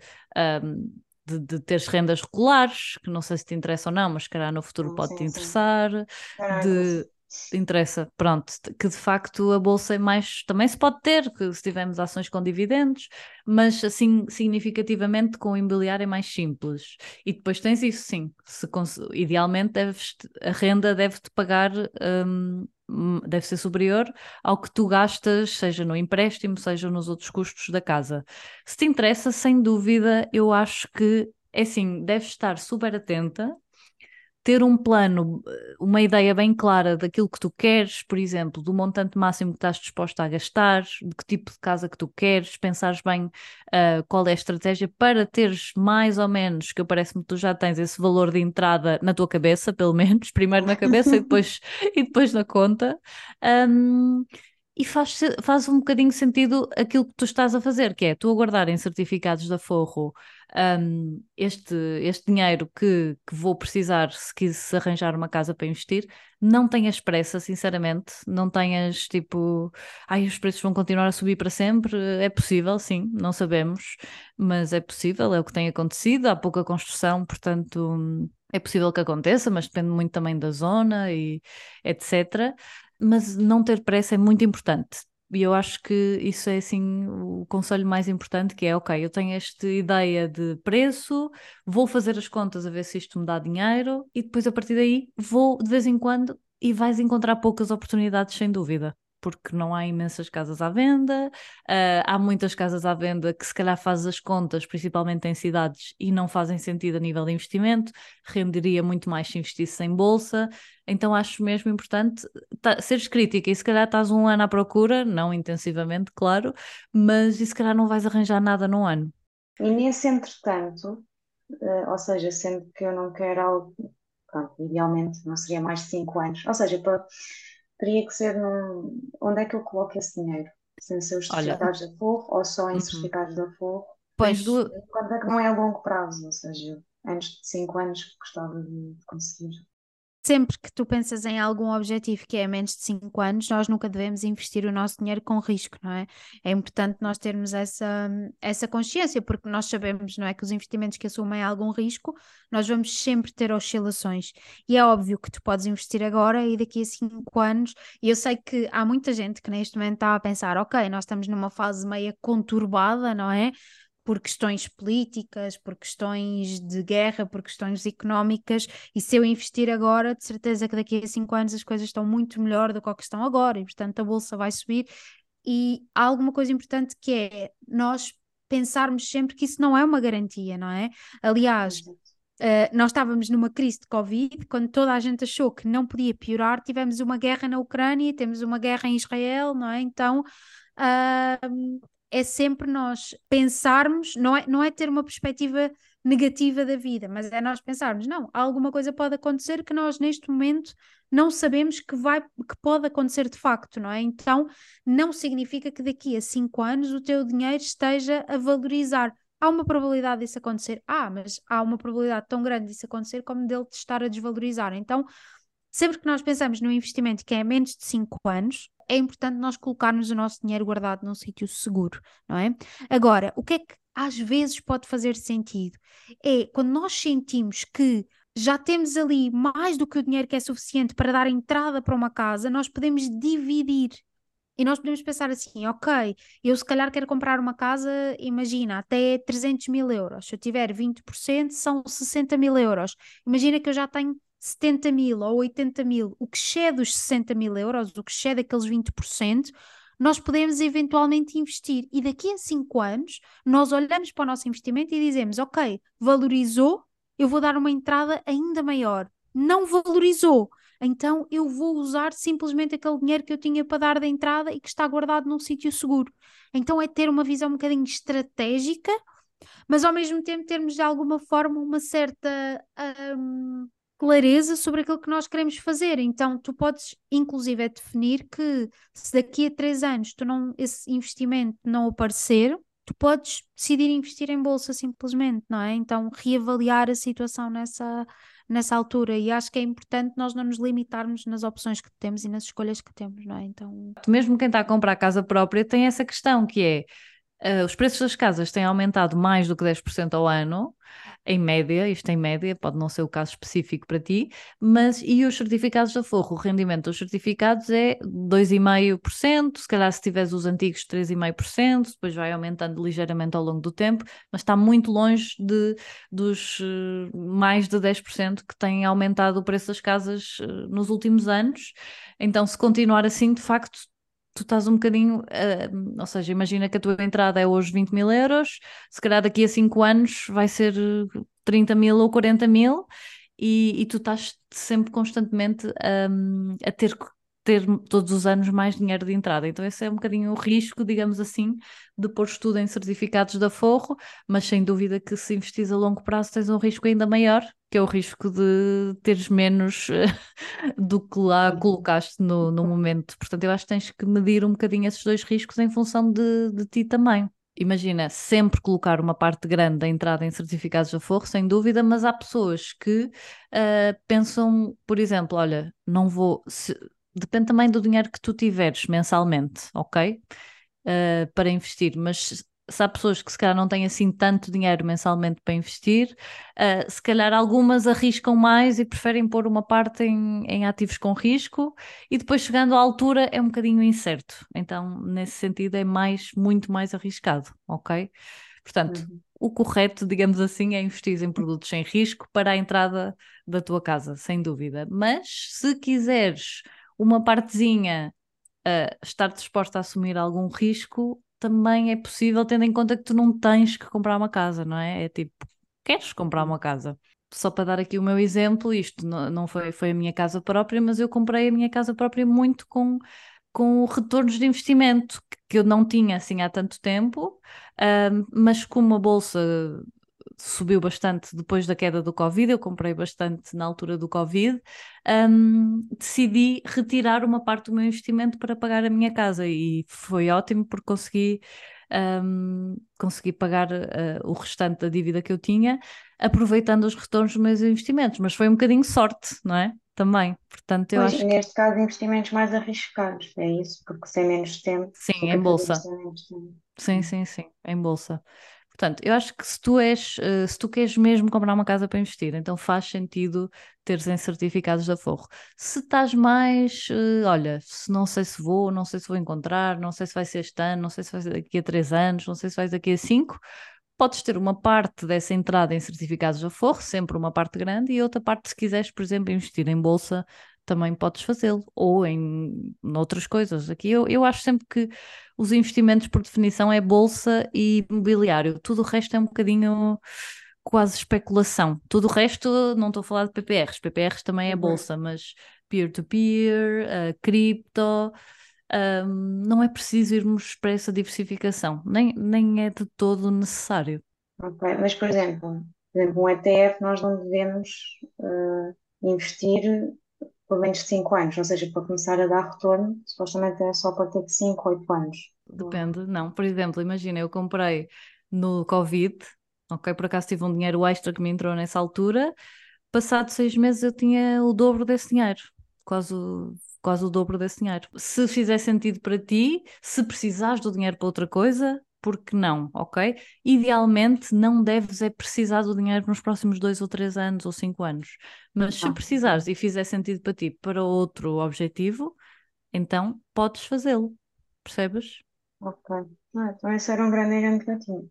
um, de, de teres rendas regulares, que não sei se te interessa ou não, mas se calhar no futuro pode te interessar, de interessa, pronto, que de facto a bolsa é mais, também se pode ter, que se tivermos ações com dividendos, mas assim significativamente com o imobiliário é mais simples. E depois tens isso, sim, se, idealmente deves, a renda deve-te pagar, um, deve ser superior ao que tu gastas, seja no empréstimo, seja nos outros custos da casa. Se te interessa, sem dúvida, eu acho que é assim, deves estar super atenta ter um plano, uma ideia bem clara daquilo que tu queres, por exemplo, do montante máximo que estás disposto a gastar, de que tipo de casa que tu queres, pensares bem uh, qual é a estratégia para teres mais ou menos, que parece-me que tu já tens esse valor de entrada na tua cabeça, pelo menos, [LAUGHS] primeiro na cabeça e depois, [LAUGHS] e depois na conta. Um, e faz, faz um bocadinho sentido aquilo que tu estás a fazer, que é tu aguardar em certificados da Forro um, este, este dinheiro que, que vou precisar se quis arranjar uma casa para investir, não tenhas pressa, sinceramente, não tenhas tipo, ai, os preços vão continuar a subir para sempre, é possível, sim, não sabemos, mas é possível, é o que tem acontecido, há pouca construção, portanto é possível que aconteça, mas depende muito também da zona e etc mas não ter pressa é muito importante. E eu acho que isso é assim o conselho mais importante, que é ok, eu tenho esta ideia de preço, vou fazer as contas a ver se isto me dá dinheiro e depois a partir daí vou de vez em quando e vais encontrar poucas oportunidades sem dúvida porque não há imensas casas à venda, uh, há muitas casas à venda que se calhar fazes as contas, principalmente em cidades, e não fazem sentido a nível de investimento, renderia muito mais se investisse em bolsa, então acho mesmo importante tá, seres crítica, e se calhar estás um ano à procura, não intensivamente, claro, mas e se calhar não vais arranjar nada num ano.
E nesse entretanto, uh, ou seja, sendo que eu não quero algo, pronto, idealmente não seria mais de 5 anos, ou seja, para teria que ser num. Onde é que eu coloco esse dinheiro? Sem ser os certificados Olha. da Forro ou só em uhum. certificados da Forro?
Pois, do...
quando é que não é a longo prazo, ou seja, antes de 5 anos gostava de conseguir
sempre que tu pensas em algum objetivo que é menos de 5 anos, nós nunca devemos investir o nosso dinheiro com risco, não é? É importante nós termos essa, essa consciência, porque nós sabemos, não é, que os investimentos que assumem algum risco, nós vamos sempre ter oscilações. E é óbvio que tu podes investir agora e daqui a 5 anos, e eu sei que há muita gente que neste momento está a pensar, ok, nós estamos numa fase meia conturbada, não é? Por questões políticas, por questões de guerra, por questões económicas, e se eu investir agora, de certeza que daqui a cinco anos as coisas estão muito melhor do que, que estão agora, e portanto a bolsa vai subir. E há alguma coisa importante que é nós pensarmos sempre que isso não é uma garantia, não é? Aliás, Uh, nós estávamos numa crise de Covid, quando toda a gente achou que não podia piorar, tivemos uma guerra na Ucrânia, temos uma guerra em Israel, não é? Então, uh, é sempre nós pensarmos, não é, não é ter uma perspectiva negativa da vida, mas é nós pensarmos, não, alguma coisa pode acontecer que nós neste momento não sabemos que vai, que pode acontecer de facto, não é? Então não significa que daqui a cinco anos o teu dinheiro esteja a valorizar. Há uma probabilidade disso acontecer? Ah, mas há uma probabilidade tão grande disso acontecer como dele estar a desvalorizar. Então, sempre que nós pensamos no investimento que é menos de 5 anos, é importante nós colocarmos o nosso dinheiro guardado num sítio seguro, não é? Agora, o que é que às vezes pode fazer sentido? É quando nós sentimos que já temos ali mais do que o dinheiro que é suficiente para dar entrada para uma casa, nós podemos dividir. E nós podemos pensar assim, ok, eu se calhar quero comprar uma casa, imagina, até 300 mil euros. Se eu tiver 20%, são 60 mil euros. Imagina que eu já tenho 70 mil ou 80 mil, o que excede os 60 mil euros, o que excede aqueles 20%, nós podemos eventualmente investir. E daqui a 5 anos, nós olhamos para o nosso investimento e dizemos: Ok, valorizou, eu vou dar uma entrada ainda maior. Não valorizou, então eu vou usar simplesmente aquele dinheiro que eu tinha para dar de entrada e que está guardado num sítio seguro. Então é ter uma visão um bocadinho estratégica, mas ao mesmo tempo termos de alguma forma uma certa. Um, clareza sobre aquilo que nós queremos fazer. Então, tu podes, inclusive, é definir que se daqui a três anos tu não, esse investimento não aparecer, tu podes decidir investir em bolsa simplesmente, não é? Então, reavaliar a situação nessa, nessa altura. E acho que é importante nós não nos limitarmos nas opções que temos e nas escolhas que temos, não é? Então...
Mesmo quem está a comprar casa própria tem essa questão que é Uh, os preços das casas têm aumentado mais do que 10% ao ano, em média, isto em média, pode não ser o caso específico para ti, mas e os certificados de aforro? O rendimento dos certificados é 2,5%, se calhar se tiveres os antigos 3,5%, depois vai aumentando ligeiramente ao longo do tempo, mas está muito longe de, dos uh, mais de 10% que têm aumentado o preço das casas uh, nos últimos anos. Então, se continuar assim, de facto, tu estás um bocadinho, uh, ou seja, imagina que a tua entrada é hoje 20 mil euros, se calhar daqui a 5 anos vai ser 30 mil ou 40 mil, e, e tu estás sempre constantemente um, a ter ter todos os anos mais dinheiro de entrada. Então, esse é um bocadinho o risco, digamos assim, de pôr tudo em certificados de aforro, mas sem dúvida que se investis a longo prazo tens um risco ainda maior, que é o risco de teres menos [LAUGHS] do que lá colocaste no, no momento. Portanto, eu acho que tens que medir um bocadinho esses dois riscos em função de, de ti também imagina, sempre colocar uma parte grande da entrada em certificados de aforro, sem dúvida, mas há pessoas que uh, pensam, por exemplo, olha, não vou, se, depende também do dinheiro que tu tiveres mensalmente, ok? Uh, para investir, mas se há pessoas que se calhar não têm assim tanto dinheiro mensalmente para investir, uh, se calhar algumas arriscam mais e preferem pôr uma parte em, em, ativos com risco e depois chegando à altura é um bocadinho incerto. Então, nesse sentido, é mais, muito mais arriscado, ok? Portanto, uhum. o correto, digamos assim, é investir em produtos sem risco para a entrada da tua casa, sem dúvida. Mas se quiseres uma partezinha estar disposta a assumir algum risco também é possível, tendo em conta que tu não tens que comprar uma casa, não é? É tipo, queres comprar uma casa? Só para dar aqui o meu exemplo, isto não, foi, foi a minha casa própria, mas eu comprei a minha casa própria muito com, com retornos de investimento que eu não tinha assim há tanto tempo, uh, mas com uma bolsa subiu bastante depois da queda do Covid, eu comprei bastante na altura do Covid, um, decidi retirar uma parte do meu investimento para pagar a minha casa e foi ótimo porque consegui, um, consegui pagar uh, o restante da dívida que eu tinha, aproveitando os retornos dos meus investimentos, mas foi um bocadinho sorte, não é? Também, portanto eu
pois,
acho
neste que... caso investimentos mais arriscados, é isso, porque sem menos tempo.
Sim, em bolsa. Sim, sim, sim, em bolsa. Portanto, eu acho que se tu és, uh, se tu queres mesmo comprar uma casa para investir, então faz sentido teres em certificados de aforro. Se estás mais, uh, olha, se não sei se vou, não sei se vou encontrar, não sei se vai ser este ano, não sei se vai ser daqui a três anos, não sei se vai daqui a cinco, podes ter uma parte dessa entrada em certificados de aforro, sempre uma parte grande, e outra parte, se quiseres, por exemplo, investir em bolsa, também podes fazê-lo, ou em, em outras coisas. Aqui eu, eu acho sempre que os investimentos, por definição, é bolsa e imobiliário. Tudo o resto é um bocadinho quase especulação. Tudo o resto, não estou a falar de PPRs. PPRs também é uhum. bolsa, mas peer-to-peer, -peer, uh, cripto, um, não é preciso irmos para essa diversificação. Nem, nem é de todo necessário.
Ok, mas por exemplo, por exemplo, um ETF nós não devemos uh, investir por menos de 5 anos, ou seja, para começar a dar retorno, supostamente é só para ter 5, 8 anos.
Depende, não. Por exemplo, imagina, eu comprei no Covid, ok? Por acaso tive um dinheiro extra que me entrou nessa altura, passado seis meses eu tinha o dobro desse dinheiro, quase o, quase o dobro desse dinheiro. Se fizer sentido para ti, se precisares do dinheiro para outra coisa, porque não, ok? Idealmente não deves é precisar do dinheiro nos próximos dois ou três anos ou cinco anos, mas se ah, precisares e fizer sentido para ti para outro objetivo, então podes fazê-lo, percebes?
Ok. Ah, então esse era um grande engano que eu tinha.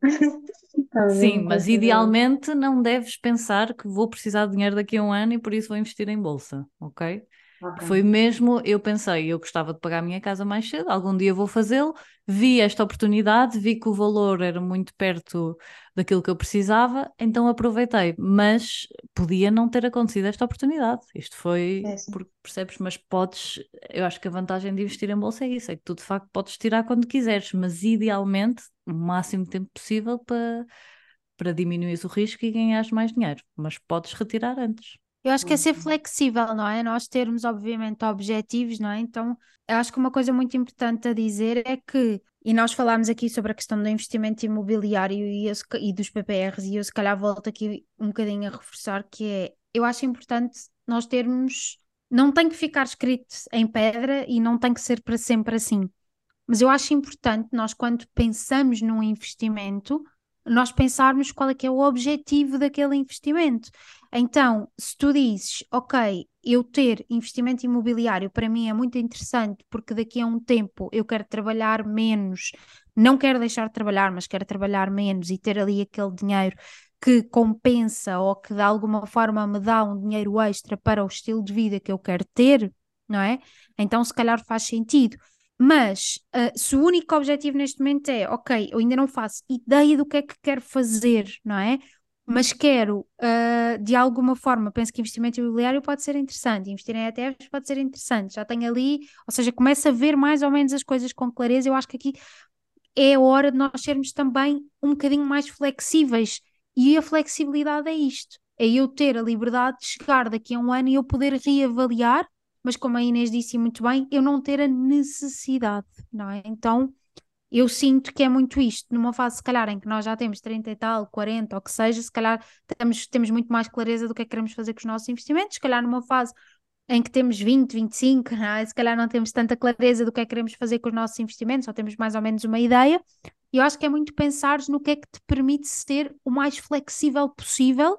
Sim, mas idealmente não deves pensar que vou precisar de dinheiro daqui a um ano e por isso vou investir em bolsa, ok? Okay. Foi mesmo, eu pensei, eu gostava de pagar a minha casa mais cedo, algum dia vou fazê-lo. Vi esta oportunidade, vi que o valor era muito perto daquilo que eu precisava, então aproveitei. Mas podia não ter acontecido esta oportunidade. Isto foi, é porque percebes, mas podes, eu acho que a vantagem de investir em bolsa é isso, é que tu de facto podes tirar quando quiseres, mas idealmente o máximo tempo possível para, para diminuir o risco e ganhar mais dinheiro. Mas podes retirar antes.
Eu acho que é ser flexível, não é? Nós termos, obviamente, objetivos, não é? Então, eu acho que uma coisa muito importante a dizer é que, e nós falámos aqui sobre a questão do investimento imobiliário e, eu, e dos PPRs, e eu se calhar volto aqui um bocadinho a reforçar, que é, eu acho importante nós termos, não tem que ficar escrito em pedra e não tem que ser para sempre assim. Mas eu acho importante nós, quando pensamos num investimento, nós pensarmos qual é que é o objetivo daquele investimento. Então, se tu dizes, ok, eu ter investimento imobiliário para mim é muito interessante porque daqui a um tempo eu quero trabalhar menos, não quero deixar de trabalhar, mas quero trabalhar menos e ter ali aquele dinheiro que compensa ou que de alguma forma me dá um dinheiro extra para o estilo de vida que eu quero ter, não é? Então, se calhar faz sentido. Mas uh, se o único objetivo neste momento é, ok, eu ainda não faço ideia do que é que quero fazer, não é? Mas quero, uh, de alguma forma, penso que investimento imobiliário pode ser interessante, investir em ETFs pode ser interessante, já tenho ali, ou seja, começo a ver mais ou menos as coisas com clareza. Eu acho que aqui é a hora de nós sermos também um bocadinho mais flexíveis. E a flexibilidade é isto: é eu ter a liberdade de chegar daqui a um ano e eu poder reavaliar mas como a Inês disse muito bem, eu não ter a necessidade, não é? Então eu sinto que é muito isto, numa fase, se calhar, em que nós já temos 30 e tal, 40, ou que seja, se calhar temos, temos muito mais clareza do que é que queremos fazer com os nossos investimentos, se calhar numa fase em que temos 20, 25, não é? se calhar não temos tanta clareza do que é que queremos fazer com os nossos investimentos, só temos mais ou menos uma ideia. E eu acho que é muito pensar no que é que te permite ser o mais flexível possível,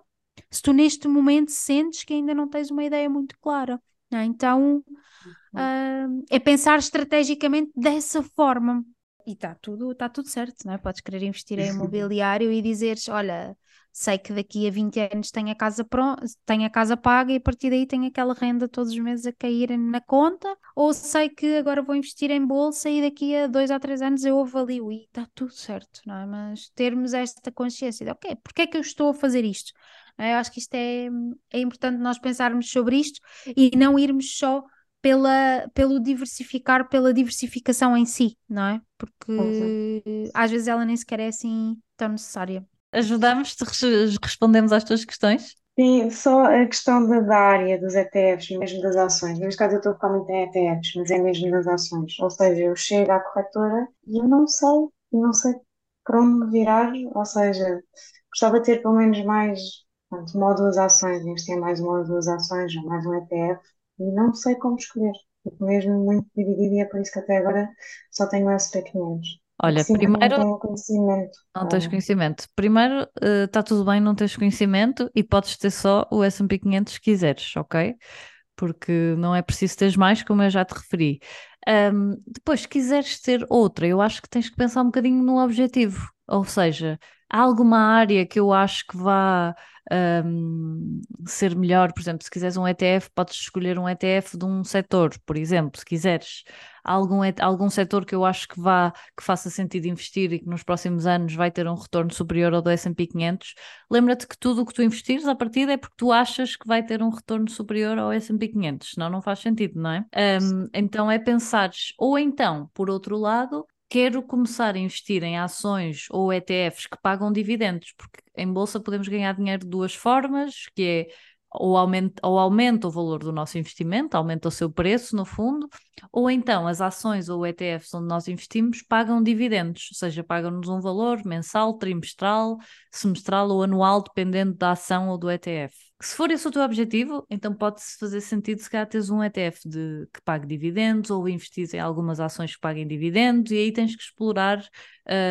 se tu neste momento sentes que ainda não tens uma ideia muito clara. É? Então uh, é pensar estrategicamente dessa forma. E está tudo, tá tudo certo, não é? Podes querer investir em [LAUGHS] imobiliário e dizeres: olha, sei que daqui a 20 anos tenho a casa pronta, tenho a casa paga e a partir daí tenho aquela renda todos os meses a cair na conta, ou sei que agora vou investir em bolsa e daqui a dois a três anos eu avalio e está tudo certo, não é? Mas termos esta consciência de ok, porque é que eu estou a fazer isto? É? Eu acho que isto é, é importante nós pensarmos sobre isto e não irmos só pela, pelo diversificar, pela diversificação em si, não é? Porque às vezes ela nem sequer é assim tão necessária.
Ajudamos-te, respondemos às tuas questões?
Sim, só a questão da, da área dos ETFs, mesmo das ações. Neste caso eu estou a focar muito em ETFs, mas é mesmo das ações. Ou seja, eu chego à corretora e eu não sei, não sei para onde me virar, ou seja, gostava de ter pelo menos mais Portanto, uma ou duas ações, investir em mais uma ou duas ações ou mais um ETF e não sei como escolher. Fico mesmo muito dividida e é por isso que até agora só tenho o SP500.
Olha, primeiro.
Não tenho conhecimento.
Não tens conhecimento. Primeiro, está uh, tudo bem, não tens conhecimento e podes ter só o SP 500 se quiseres, ok? Porque não é preciso ter mais, como eu já te referi. Um, depois, se quiseres ter outra, eu acho que tens que pensar um bocadinho no objetivo. Ou seja, há alguma área que eu acho que vá um, ser melhor, por exemplo, se quiseres um ETF, podes escolher um ETF de um setor, por exemplo, se quiseres. Algum, algum setor que eu acho que vá, que faça sentido investir e que nos próximos anos vai ter um retorno superior ao do S&P 500, lembra-te que tudo o que tu investires a partir é porque tu achas que vai ter um retorno superior ao S&P 500, senão não faz sentido, não é? Um, então é pensares, ou então, por outro lado, quero começar a investir em ações ou ETFs que pagam dividendos, porque em bolsa podemos ganhar dinheiro de duas formas, que é ou aumenta, ou aumenta o valor do nosso investimento, aumenta o seu preço, no fundo, ou então as ações ou ETFs onde nós investimos pagam dividendos, ou seja, pagam-nos um valor mensal, trimestral, semestral ou anual, dependendo da ação ou do ETF. Se for esse o teu objetivo, então pode-se fazer sentido se calhar teres um ETF de, que pague dividendos ou investir em algumas ações que paguem dividendos e aí tens que explorar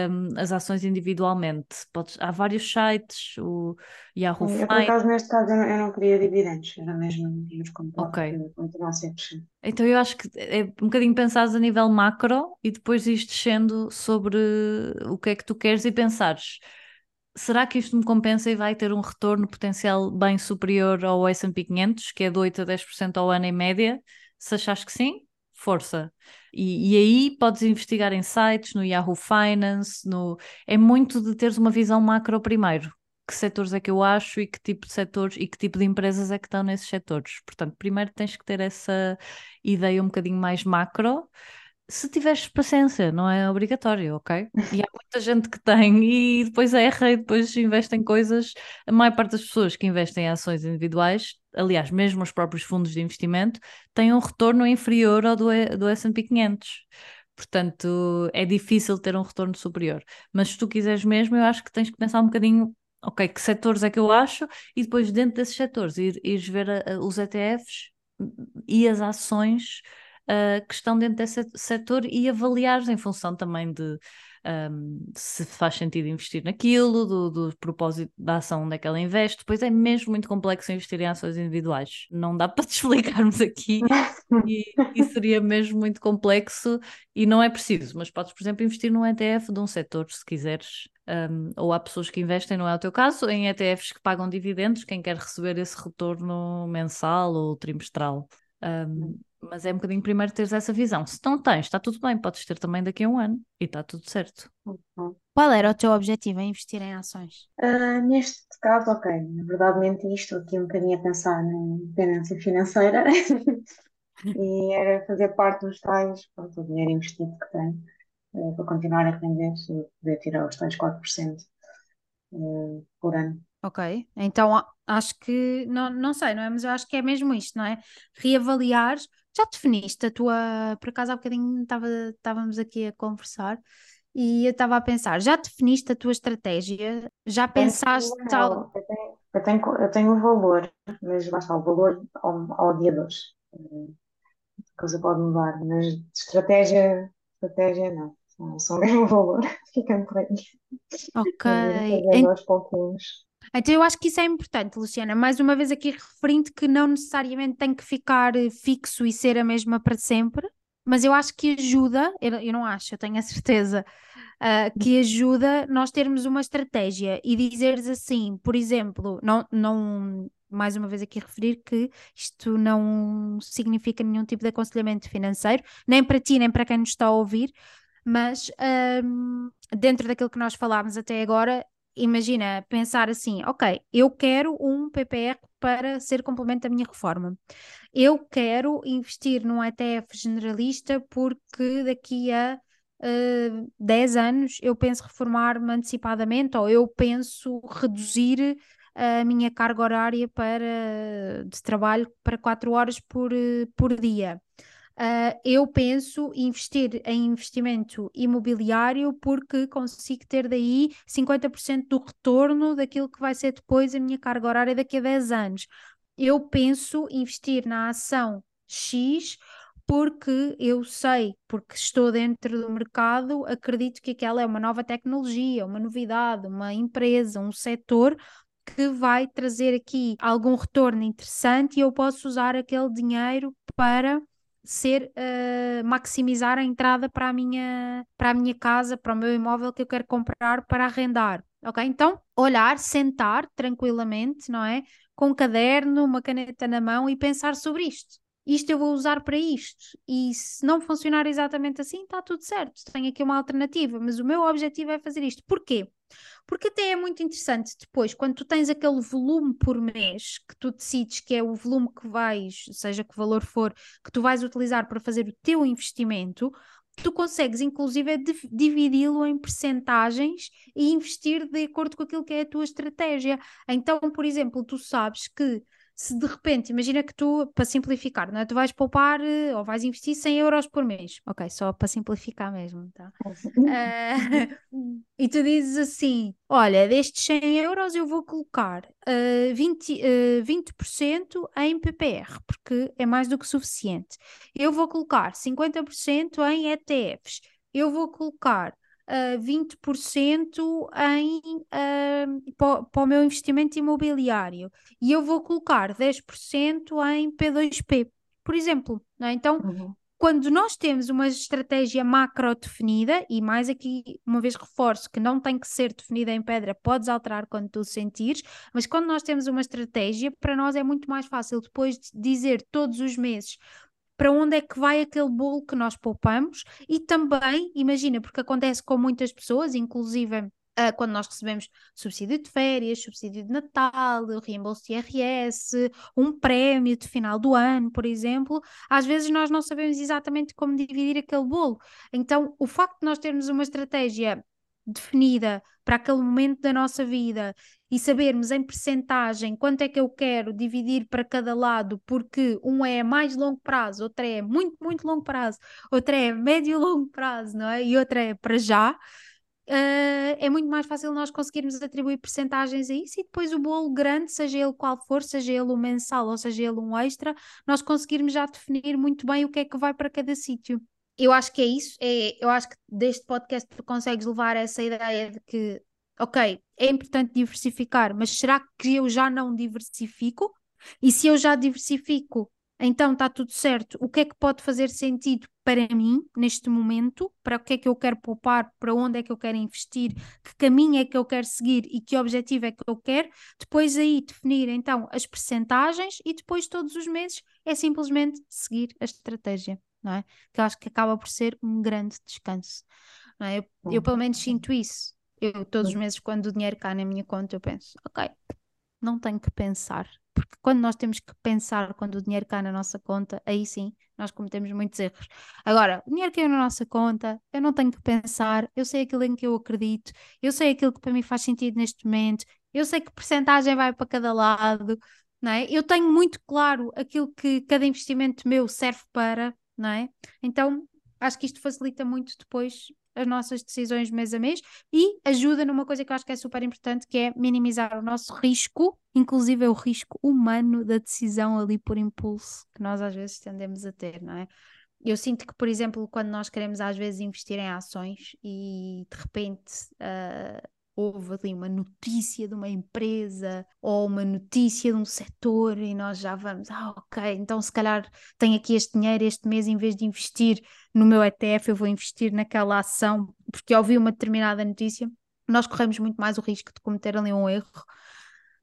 um, as ações individualmente. Podes, há vários sites, o Yahoo
Eu, por acaso, neste caso, eu não, eu não queria dividendos, era mesmo nos okay.
Então eu acho que é um bocadinho pensares a nível macro e depois ires descendo sobre o que é que tu queres e pensares será que isto me compensa e vai ter um retorno potencial bem superior ao S&P 500, que é de 8 a 10% ao ano em média? Se achas que sim, força. E, e, aí podes investigar em sites, no Yahoo Finance, no... é muito de teres uma visão macro primeiro. Que setores é que eu acho e que tipo de setores e que tipo de empresas é que estão nesses setores. Portanto, primeiro tens que ter essa ideia um bocadinho mais macro se tiveres paciência, não é obrigatório, ok? E há muita gente que tem e depois erra e depois investe em coisas. A maior parte das pessoas que investem em ações individuais, aliás, mesmo os próprios fundos de investimento, têm um retorno inferior ao do, do S&P 500. Portanto, é difícil ter um retorno superior. Mas se tu quiseres mesmo, eu acho que tens que pensar um bocadinho, ok, que setores é que eu acho e depois dentro desses setores ir, ires ver a, a, os ETFs e as ações uh, que estão dentro desse setor e avaliar em função também de um, se faz sentido investir naquilo, do, do, propósito da ação onde é que ela investe. Depois é mesmo muito complexo investir em ações individuais. Não dá [LAUGHS] para te explicarmos aqui e, e, seria mesmo muito complexo e não é preciso. Mas podes, por exemplo, investir num ETF de um setor, se quiseres. Um, ou há pessoas que investem, não é o teu caso, em ETFs que pagam dividendos, quem quer receber esse retorno mensal ou trimestral. Um, mas é um bocadinho primeiro teres essa visão. Se não tens, está tudo bem, podes ter também daqui a um ano e está tudo certo.
Uhum. Qual era o teu objetivo em investir em ações?
Uh, neste caso, ok, na verdade menti isto, aqui um bocadinho a pensar na independência financeira [LAUGHS] e era fazer parte dos tais, pronto, o dinheiro investido que tenho, uh, para continuar a render e poder tirar os tais 4% uh, ah, por ano.
Ok, então acho que, não, não sei, não é? Mas eu acho que é mesmo isto, não é? Reavaliar já definiste a tua. Por acaso há bocadinho estava, estávamos aqui a conversar e eu estava a pensar, já definiste a tua estratégia? Já pensaste tal.
Eu tenho, eu tenho, eu tenho o valor, mas basta o valor ao, ao dia de hoje. A coisa pode mudar, mas estratégia, estratégia não. Só mesmo valor, ficando por aí.
Ok.
Aos pouquinhos.
Então eu acho que isso é importante, Luciana. Mais uma vez aqui referindo que não necessariamente tem que ficar eh, fixo e ser a mesma para sempre, mas eu acho que ajuda, eu, não acho, eu tenho a certeza, uh, que ajuda nós termos uma estratégia e dizeres assim, por exemplo, não, não, mais uma vez aqui referir que isto não significa nenhum tipo de aconselhamento financeiro, nem para ti, nem para quem nos está a ouvir, mas um, dentro daquilo que nós falámos até agora, imagina, pensar assim, ok, eu quero um PPR para ser complemento da minha reforma. Eu quero investir num ETF generalista porque daqui a uh, eh, 10 anos eu penso reformar-me antecipadamente ou eu penso reduzir a minha carga horária para, de trabalho para 4 horas por, por dia. Uh, eu penso investir em investimento imobiliário porque consigo ter daí 50% do retorno daquilo que vai ser depois a minha carga horária daqui a 10 anos. Eu penso investir na ação X porque eu sei, porque estou dentro do mercado, acredito que aquela é uma nova tecnologia, uma novidade, uma empresa, um setor que vai trazer aqui algum retorno interessante e eu posso usar aquele dinheiro para ser uh, maximizar a entrada para a minha para a minha casa, para o meu imóvel que eu quero comprar para arrendar. Ok? Então, olhar, sentar tranquilamente, não é? Com um caderno, uma caneta na mão e pensar sobre isto. Isto eu vou usar para isto. E se não funcionar exatamente assim, está tudo certo. Tenho aqui uma alternativa, mas o meu objetivo é fazer isto. Porquê? Porque até é muito interessante depois, quando tu tens aquele volume por mês que tu decides que é o volume que vais, seja que valor for, que tu vais utilizar para fazer o teu investimento, tu consegues inclusive dividi-lo em percentagens e investir de acordo com aquilo que é a tua estratégia. Então, por exemplo, tu sabes que se de repente, imagina que tu, para simplificar, não é? tu vais poupar uh, ou vais investir 100 euros por mês, ok, só para simplificar mesmo, tá? Uh, [LAUGHS] e tu dizes assim: olha, destes 100 euros eu vou colocar uh, 20, uh, 20% em PPR, porque é mais do que suficiente. Eu vou colocar 50% em ETFs. Eu vou colocar uh, 20% em, uh, para, o meu investimento imobiliário e eu vou colocar 10% em P2P, por exemplo. É? Então, uhum. quando nós temos uma estratégia macro definida, e mais aqui uma vez reforço que não tem que ser definida em pedra, podes alterar quando tu sentires, mas quando nós temos uma estratégia, para nós é muito mais fácil depois de dizer todos os meses para onde é que vai aquele bolo que nós poupamos e também, imagina, porque acontece com muitas pessoas, inclusive Uh, quando nós recebemos subsídio de férias, subsídio de Natal, reembolso de IRS, um prémio de final do ano, por exemplo, às vezes nós não sabemos exatamente como dividir aquele bolo. Então, o facto de nós termos uma estratégia definida para aquele momento da nossa vida e sabermos em percentagem quanto é que eu quero dividir para cada lado, porque um é mais longo prazo, outro é muito, muito longo prazo, outro é médio longo prazo, não é? E outra é para já. uh, é muito mais fácil nós conseguirmos atribuir percentagens a isso e depois o bolo grande, seja ele qual for, seja ele um mensal ou seja ele um extra, nós conseguirmos já definir muito bem o que é que vai para cada sítio. Eu acho que é isso, é, eu acho que deste podcast tu consegues levar essa ideia de que, ok, é importante diversificar, mas será que eu já não diversifico? E se eu já diversifico, então está tudo certo. O que é que pode fazer sentido para mim neste momento? Para o que é que eu quero poupar? Para onde é que eu quero investir? Que caminho é que eu quero seguir e que objetivo é que eu quero? Depois aí definir então as percentagens e depois todos os meses é simplesmente seguir a estratégia, não é? Que eu acho que acaba por ser um grande descanso. Não é? eu, eu pelo menos sinto isso. Eu todos os meses quando o dinheiro cai na minha conta eu penso, ok, não tenho que pensar porque quando nós temos que pensar quando o dinheiro cai na nossa conta, aí sim nós cometemos muitos erros. Agora, o dinheiro caiu na nossa conta, eu não tenho que pensar, eu sei aquilo em que eu acredito, eu sei aquilo que para mim faz sentido neste momento, eu sei que porcentagem vai para cada lado, não é? Eu tenho muito claro aquilo que cada investimento meu serve para, não é? Então, acho que isto facilita muito depois as nossas decisões mês a mês e ajuda numa coisa que eu acho que é super importante, que é minimizar o nosso risco, inclusive é o risco humano da decisão ali por impulso, que nós às vezes tendemos a ter, não é? Eu sinto que, por exemplo, quando nós queremos às vezes investir em ações e de repente uh, houve ali uma notícia de uma empresa ou uma notícia de um setor e nós já vamos, ah, ok, então se calhar tenho aqui este dinheiro este mês, em vez de investir no meu ETF, eu vou investir naquela ação, porque ouvi uma determinada notícia, nós corremos muito mais o risco de cometer ali um erro.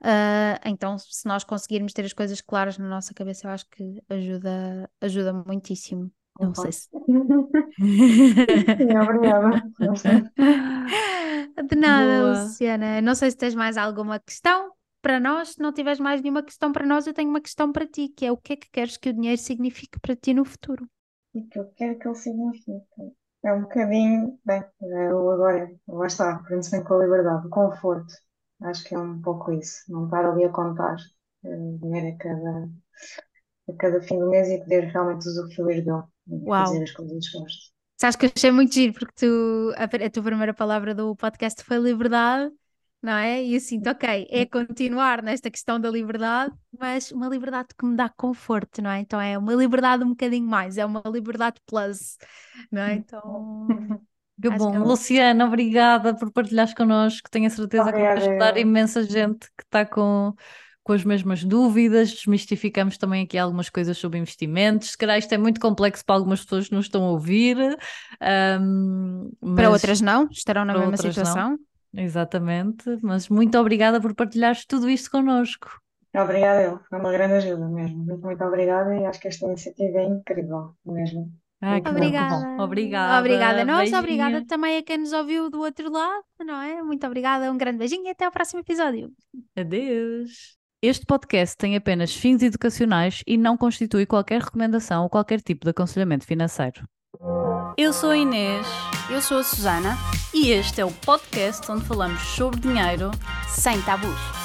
Uh, então, se nós conseguirmos ter as coisas claras na nossa cabeça, eu acho que ajuda, ajuda muitíssimo. Não sei se. [LAUGHS]
Sim, obrigada. [LAUGHS]
De nada,
Boa.
Luciana. Não sei se tens mais alguma questão para nós. Se não tiveres mais nenhuma questão para nós, eu tenho uma questão para ti, que é o que é que queres que o dinheiro signifique para ti no futuro?
E que eu quero que ele signifique. É um bocadinho, bem, eu agora, lá está, prende-se bem com a liberdade, o conforto. Acho que é um pouco isso. Não estar ali a contar eh, dinheiro a cada, a cada fim do mês e poder realmente usufruir dele e
Uau.
fazer as coisas que gosto.
Sabes que eu achei muito giro, porque tu, a, a tua primeira palavra do podcast foi liberdade, não é? E eu sinto, ok, é continuar nesta questão da liberdade, mas uma liberdade que me dá conforto, não é? Então é uma liberdade um bocadinho mais, é uma liberdade plus, não é? Então.
Que
Acho
bom.
que é
Luciana, obrigada por partilhares connosco. Tenho a certeza que vais
Obrigada,
ajudar
eu.
imensa gente que está com, com as mesmas dúvidas. Desmistificamos também aqui algumas coisas sobre investimentos. Se calhar isto é muito complexo para algumas pessoas que nos estão a ouvir. ahm,
Para outras não, estarão na mesma
outras não.
situação.
Exatamente. Mas muito obrigada por partilhares tudo isto connosco.
Obrigada, eu. Foi uma grande ajuda mesmo. Muito, muito obrigada e acho que esta iniciativa é incrível mesmo.
Ah, bom,
Obrigada.
bom. Obrigada.
Obrigada a nós,
Beijinho.
obrigada também a quem nos ouviu do outro lado, não é? Muito obrigada, um grande beijinho e até ao próximo episódio.
Adeus. Este podcast tem apenas fins educacionais e não constitui qualquer recomendação ou qualquer tipo de aconselhamento financeiro. Eu sou a Inês
Eu sou a Susana,
e este é o podcast onde falamos sobre dinheiro
sem tabus.